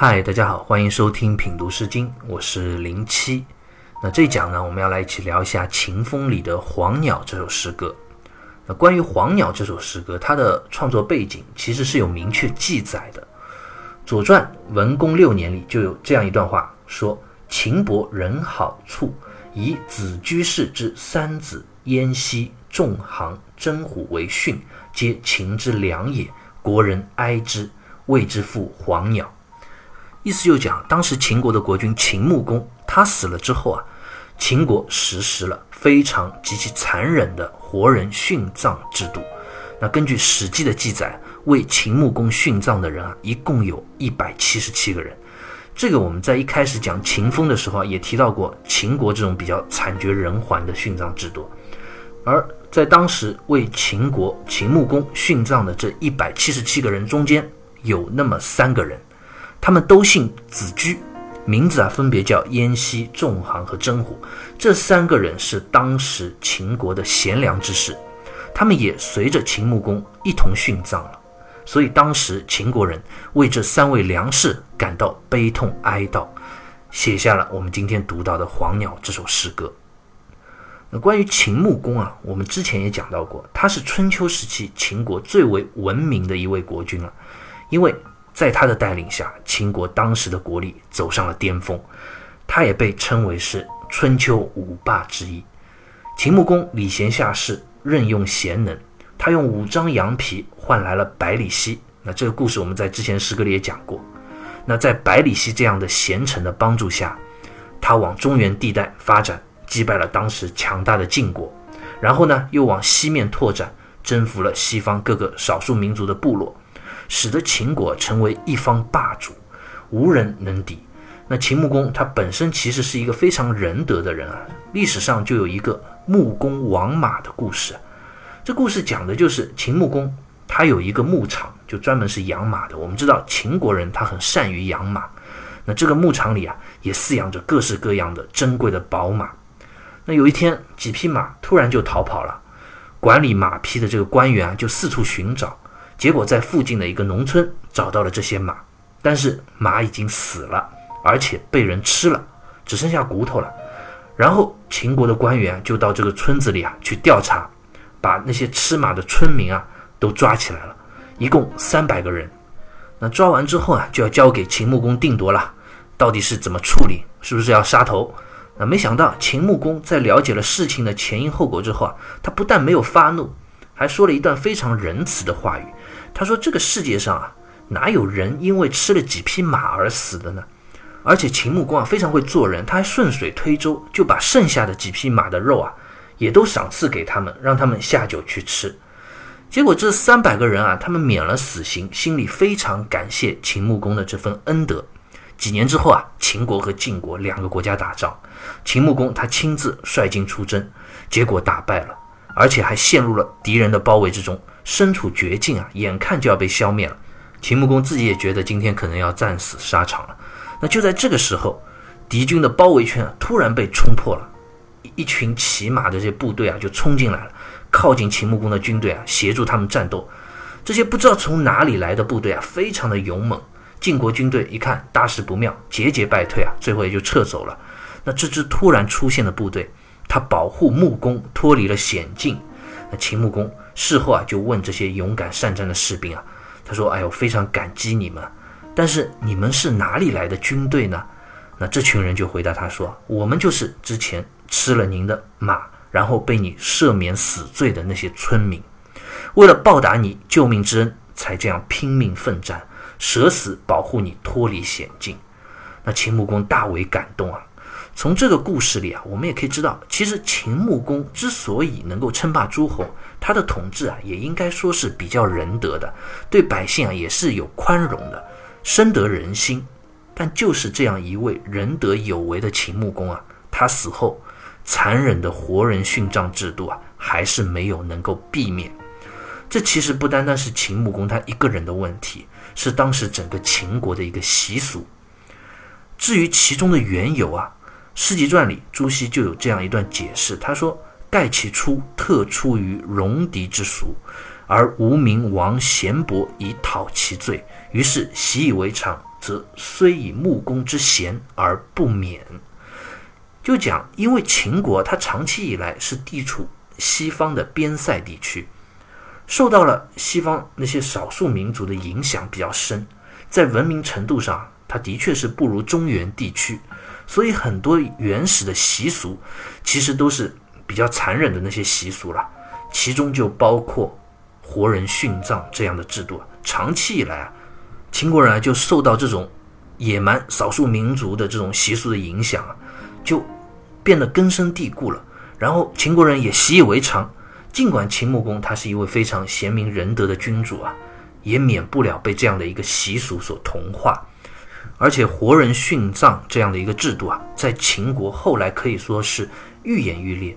嗨，大家好，欢迎收听品读诗经，我是零七。那这一讲呢，我们要来一起聊一下《秦风》里的《黄鸟》这首诗歌。那关于《黄鸟》这首诗歌，它的创作背景其实是有明确记载的，《左传·文公六年》里就有这样一段话，说：“秦伯人好处，以子居士之三子燕西、仲行、真虎为训，皆秦之良也。国人哀之，谓之父黄鸟。”意思就讲，当时秦国的国君秦穆公他死了之后啊，秦国实施了非常极其残忍的活人殉葬制度。那根据《史记》的记载，为秦穆公殉葬的人啊，一共有一百七十七个人。这个我们在一开始讲秦风的时候，也提到过秦国这种比较惨绝人寰的殉葬制度。而在当时为秦国秦穆公殉葬的这一百七十七个人中间，有那么三个人。他们都姓子居，名字啊分别叫燕西、仲行和真虎。这三个人是当时秦国的贤良之士，他们也随着秦穆公一同殉葬了。所以当时秦国人为这三位良士感到悲痛哀悼，写下了我们今天读到的《黄鸟》这首诗歌。那关于秦穆公啊，我们之前也讲到过，他是春秋时期秦国最为文明的一位国君了，因为。在他的带领下，秦国当时的国力走上了巅峰，他也被称为是春秋五霸之一。秦穆公礼贤下士，任用贤能，他用五张羊皮换来了百里奚。那这个故事我们在之前诗歌里也讲过。那在百里奚这样的贤臣的帮助下，他往中原地带发展，击败了当时强大的晋国，然后呢又往西面拓展，征服了西方各个少数民族的部落。使得秦国成为一方霸主，无人能敌。那秦穆公他本身其实是一个非常仁德的人啊。历史上就有一个穆公王马的故事，这故事讲的就是秦穆公他有一个牧场，就专门是养马的。我们知道秦国人他很善于养马，那这个牧场里啊也饲养着各式各样的珍贵的宝马。那有一天几匹马突然就逃跑了，管理马匹的这个官员啊就四处寻找。结果在附近的一个农村找到了这些马，但是马已经死了，而且被人吃了，只剩下骨头了。然后秦国的官员就到这个村子里啊去调查，把那些吃马的村民啊都抓起来了，一共三百个人。那抓完之后啊，就要交给秦穆公定夺了，到底是怎么处理？是不是要杀头？那没想到秦穆公在了解了事情的前因后果之后啊，他不但没有发怒，还说了一段非常仁慈的话语。他说：“这个世界上啊，哪有人因为吃了几匹马而死的呢？而且秦穆公啊非常会做人，他还顺水推舟，就把剩下的几匹马的肉啊，也都赏赐给他们，让他们下酒去吃。结果这三百个人啊，他们免了死刑，心里非常感谢秦穆公的这份恩德。几年之后啊，秦国和晋国两个国家打仗，秦穆公他亲自率军出征，结果打败了，而且还陷入了敌人的包围之中。”身处绝境啊，眼看就要被消灭了。秦穆公自己也觉得今天可能要战死沙场了。那就在这个时候，敌军的包围圈突然被冲破了，一群骑马的这些部队啊就冲进来了，靠近秦穆公的军队啊，协助他们战斗。这些不知道从哪里来的部队啊，非常的勇猛。晋国军队一看大事不妙，节节败退啊，最后也就撤走了。那这支突然出现的部队，他保护穆公脱离了险境。那秦穆公事后啊，就问这些勇敢善战的士兵啊，他说：“哎呦，非常感激你们，但是你们是哪里来的军队呢？”那这群人就回答他说：“我们就是之前吃了您的马，然后被你赦免死罪的那些村民，为了报答你救命之恩，才这样拼命奋战，舍死保护你脱离险境。”那秦穆公大为感动啊。从这个故事里啊，我们也可以知道，其实秦穆公之所以能够称霸诸侯，他的统治啊，也应该说是比较仁德的，对百姓啊也是有宽容的，深得人心。但就是这样一位仁德有为的秦穆公啊，他死后，残忍的活人殉葬制度啊，还是没有能够避免。这其实不单单是秦穆公他一个人的问题，是当时整个秦国的一个习俗。至于其中的缘由啊。《诗集传》里，朱熹就有这样一段解释。他说：“盖其出，特出于戎狄之俗，而无名王贤伯以讨其罪，于是习以为常，则虽以木工之贤而不免。就讲，因为秦国它长期以来是地处西方的边塞地区，受到了西方那些少数民族的影响比较深，在文明程度上，它的确是不如中原地区，所以很多原始的习俗其实都是比较残忍的那些习俗了，其中就包括活人殉葬这样的制度。长期以来啊，秦国人啊就受到这种野蛮少数民族的这种习俗的影响啊，就变得根深蒂固了。然后秦国人也习以为常。尽管秦穆公他是一位非常贤明仁德的君主啊，也免不了被这样的一个习俗所同化。而且活人殉葬这样的一个制度啊，在秦国后来可以说是愈演愈烈。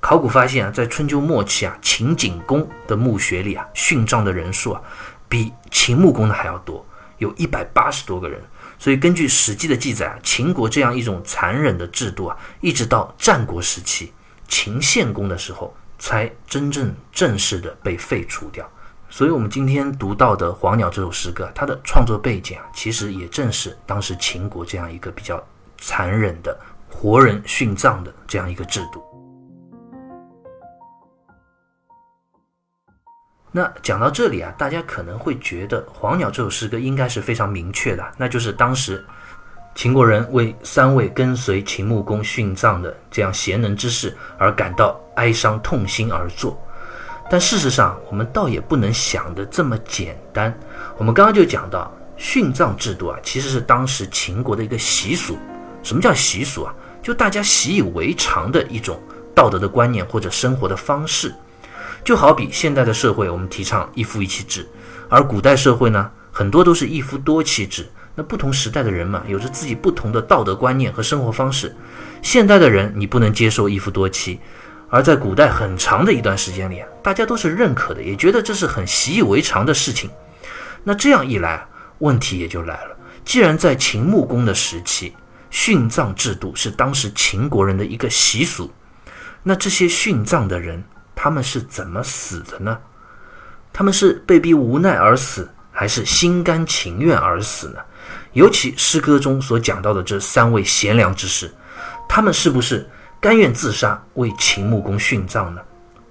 考古发现啊，在春秋末期啊，秦景公的墓穴里啊，殉葬的人数啊。比秦穆公的还要多，有一百八十多个人。所以根据《史记》的记载啊，秦国这样一种残忍的制度啊，一直到战国时期秦献公的时候，才真正正式的被废除掉。所以，我们今天读到的《黄鸟》这首诗歌，它的创作背景啊，其实也正是当时秦国这样一个比较残忍的活人殉葬的这样一个制度。那讲到这里啊，大家可能会觉得《黄鸟》这首诗歌应该是非常明确的，那就是当时秦国人为三位跟随秦穆公殉葬的这样贤能之士而感到哀伤痛心而作。但事实上，我们倒也不能想的这么简单。我们刚刚就讲到，殉葬制度啊，其实是当时秦国的一个习俗。什么叫习俗啊？就大家习以为常的一种道德的观念或者生活的方式。就好比现代的社会，我们提倡一夫一妻制，而古代社会呢，很多都是一夫多妻制。那不同时代的人嘛，有着自己不同的道德观念和生活方式。现代的人，你不能接受一夫多妻，而在古代很长的一段时间里，大家都是认可的，也觉得这是很习以为常的事情。那这样一来，问题也就来了。既然在秦穆公的时期，殉葬制度是当时秦国人的一个习俗，那这些殉葬的人。他们是怎么死的呢？他们是被逼无奈而死，还是心甘情愿而死呢？尤其诗歌中所讲到的这三位贤良之士，他们是不是甘愿自杀为秦穆公殉葬呢？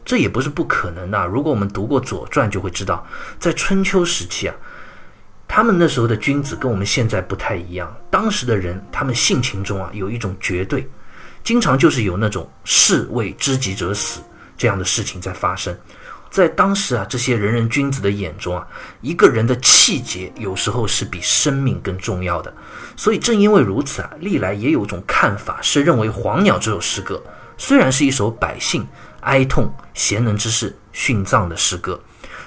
这也不是不可能的。如果我们读过《左传》，就会知道，在春秋时期啊，他们那时候的君子跟我们现在不太一样。当时的人，他们性情中啊有一种绝对，经常就是有那种士为知己者死。这样的事情在发生，在当时啊，这些仁人君子的眼中啊，一个人的气节有时候是比生命更重要的。所以正因为如此啊，历来也有一种看法是认为《黄鸟》这首诗歌虽然是一首百姓哀痛贤能之士殉葬的诗歌，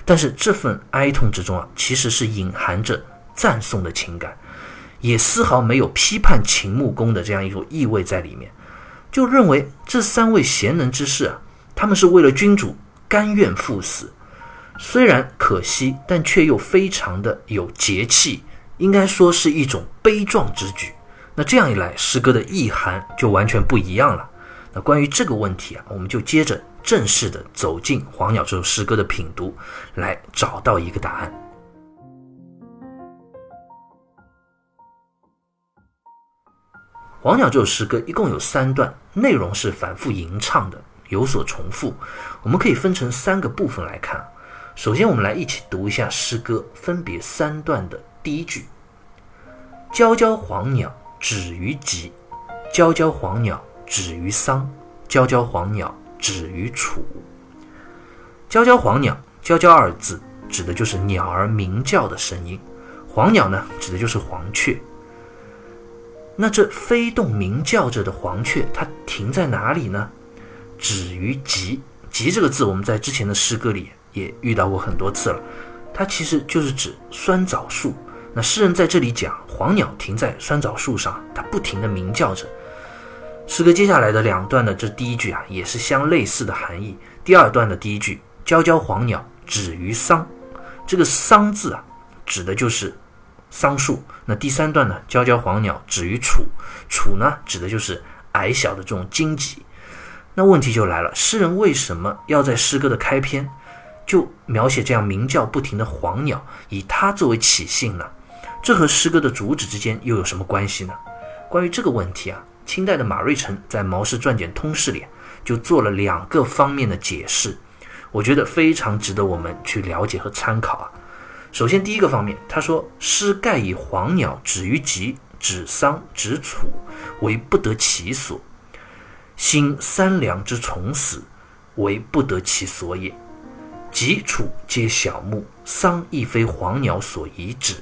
但是这份哀痛之中啊，其实是隐含着赞颂的情感，也丝毫没有批判秦穆公的这样一种意味在里面，就认为这三位贤能之士啊。他们是为了君主甘愿赴死，虽然可惜，但却又非常的有节气，应该说是一种悲壮之举。那这样一来，诗歌的意涵就完全不一样了。那关于这个问题啊，我们就接着正式的走进《黄鸟》这首诗歌的品读，来找到一个答案。《黄鸟》这首诗歌一共有三段，内容是反复吟唱的。有所重复，我们可以分成三个部分来看。首先，我们来一起读一下诗歌分别三段的第一句：“皎皎黄鸟止于棘，皎皎黄鸟止于桑，皎皎黄鸟止于楚。”“皎皎黄鸟”“皎皎”二字指的就是鸟儿鸣叫的声音，“黄鸟”呢指的就是黄雀。那这飞动鸣叫着的黄雀，它停在哪里呢？止于吉，吉这个字，我们在之前的诗歌里也遇到过很多次了。它其实就是指酸枣树。那诗人在这里讲黄鸟停在酸枣树上，它不停地鸣叫着。诗歌接下来的两段的这第一句啊，也是相类似的含义。第二段的第一句“皎皎黄鸟止于桑”，这个“桑”字啊，指的就是桑树。那第三段呢，“皎皎黄鸟止于楚”，楚呢，指的就是矮小的这种荆棘。那问题就来了，诗人为什么要在诗歌的开篇就描写这样鸣叫不停的黄鸟，以它作为起兴呢？这和诗歌的主旨之间又有什么关系呢？关于这个问题啊，清代的马瑞辰在《毛氏传简通释》里就做了两个方面的解释，我觉得非常值得我们去了解和参考啊。首先，第一个方面，他说诗盖以黄鸟止于疾，止桑、止楚，为不得其所；心三良之从死，为不得其所也。疾楚皆小木，桑亦非黄鸟所宜止。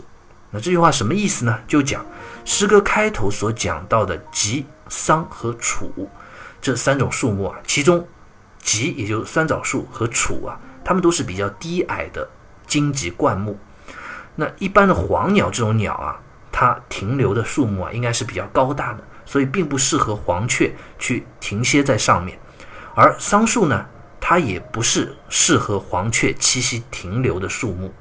那这句话什么意思呢？就讲诗歌开头所讲到的吉、桑和楚这三种树木啊，其中吉也就是酸枣树和楚啊，它们都是比较低矮的荆棘灌木。那一般的黄鸟这种鸟啊，它停留的树木啊，应该是比较高大的，所以并不适合黄雀去停歇在上面。而桑树呢，它也不是适合黄雀栖息停留的树木。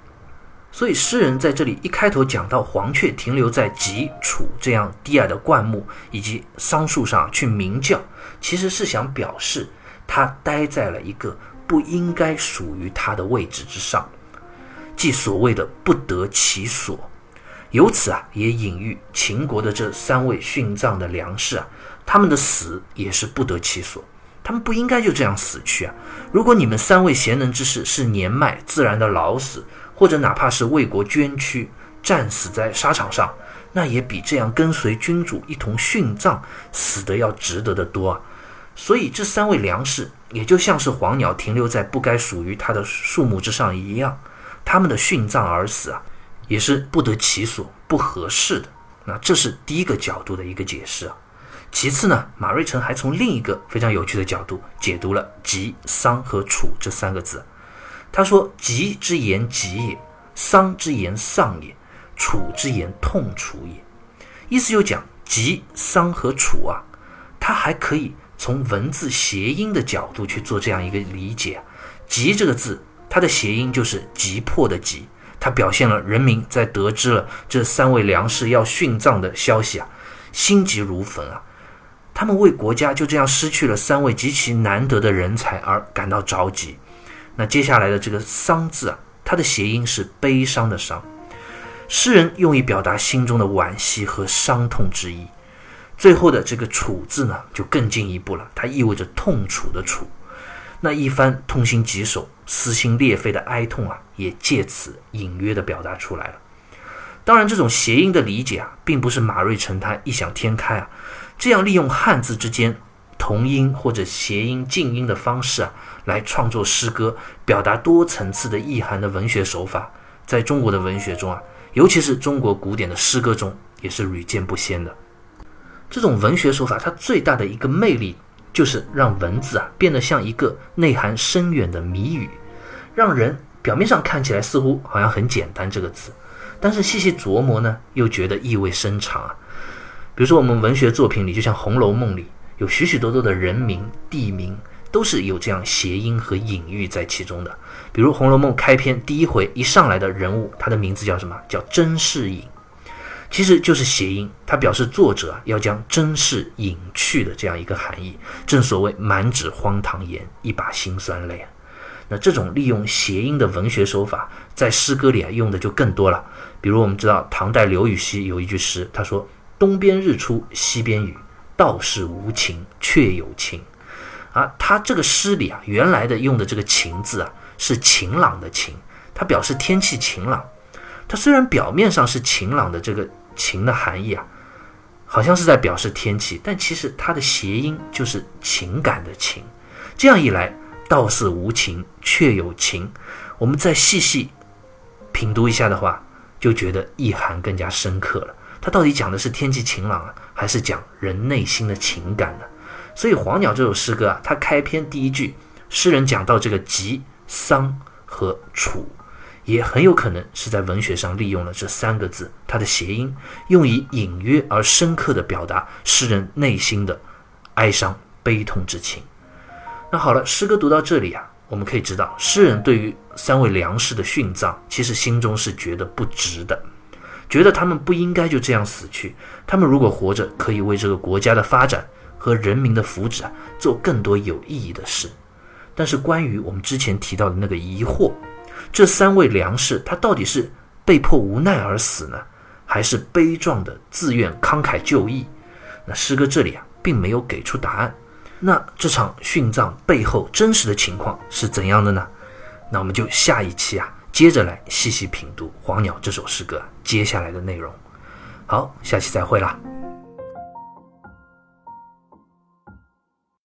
所以诗人在这里一开头讲到黄雀停留在棘、楚这样低矮的灌木以及桑树上去鸣叫，其实是想表示它待在了一个不应该属于它的位置之上，即所谓的不得其所。由此啊，也隐喻秦国的这三位殉葬的良士啊，他们的死也是不得其所，他们不应该就这样死去啊。如果你们三位贤能之士是年迈自然的老死，或者哪怕是为国捐躯、战死在沙场上，那也比这样跟随君主一同殉葬死的要值得的多啊！所以这三位粮食也就像是黄鸟停留在不该属于它的树木之上一样，他们的殉葬而死啊，也是不得其所、不合适的。那这是第一个角度的一个解释啊。其次呢，马瑞辰还从另一个非常有趣的角度解读了“吉”“丧”和“楚”这三个字。他说：“疾之言疾也，丧之言丧也，楚之言痛楚也。”意思就讲疾、丧和楚啊，他还可以从文字谐音的角度去做这样一个理解。急这个字，它的谐音就是急迫的急，它表现了人民在得知了这三位良士要殉葬的消息啊，心急如焚啊，他们为国家就这样失去了三位极其难得的人才而感到着急。那接下来的这个“丧”字啊，它的谐音是悲伤的“伤”，诗人用以表达心中的惋惜和伤痛之意。最后的这个“楚”字呢，就更进一步了，它意味着痛楚的“楚”。那一番痛心疾首、撕心裂肺的哀痛啊，也借此隐约的表达出来了。当然，这种谐音的理解啊，并不是马瑞成他异想天开啊，这样利用汉字之间同音或者谐音近音的方式啊。来创作诗歌，表达多层次的意涵的文学手法，在中国的文学中啊，尤其是中国古典的诗歌中，也是屡见不鲜的。这种文学手法，它最大的一个魅力，就是让文字啊变得像一个内涵深远的谜语，让人表面上看起来似乎好像很简单这个词，但是细细琢磨呢，又觉得意味深长啊。比如说我们文学作品里，就像《红楼梦》里有许许多多的人名、地名。都是有这样谐音和隐喻在其中的，比如《红楼梦》开篇第一回一上来的人物，他的名字叫什么？叫甄士隐，其实就是谐音，它表示作者啊要将真事隐去的这样一个含义。正所谓满纸荒唐言，一把辛酸泪啊。那这种利用谐音的文学手法，在诗歌里啊用的就更多了。比如我们知道唐代刘禹锡有一句诗，他说：“东边日出西边雨，道是无晴却有晴。”啊，他这个诗里啊，原来的用的这个“晴”字啊，是晴朗的“晴”，它表示天气晴朗。它虽然表面上是晴朗的这个“晴”的含义啊，好像是在表示天气，但其实它的谐音就是情感的“情”。这样一来，道是无情却有情，我们再细细品读一下的话，就觉得意涵更加深刻了。它到底讲的是天气晴朗啊，还是讲人内心的情感呢？所以《黄鸟》这首诗歌啊，它开篇第一句，诗人讲到这个吉、丧和楚，也很有可能是在文学上利用了这三个字，它的谐音，用以隐约而深刻地表达诗人内心的哀伤、悲痛之情。那好了，诗歌读到这里啊，我们可以知道，诗人对于三位良士的殉葬，其实心中是觉得不值的，觉得他们不应该就这样死去，他们如果活着，可以为这个国家的发展。和人民的福祉啊，做更多有意义的事。但是关于我们之前提到的那个疑惑，这三位良士他到底是被迫无奈而死呢，还是悲壮的自愿慷慨就义？那诗歌这里啊，并没有给出答案。那这场殉葬背后真实的情况是怎样的呢？那我们就下一期啊，接着来细细品读《黄鸟》这首诗歌接下来的内容。好，下期再会啦。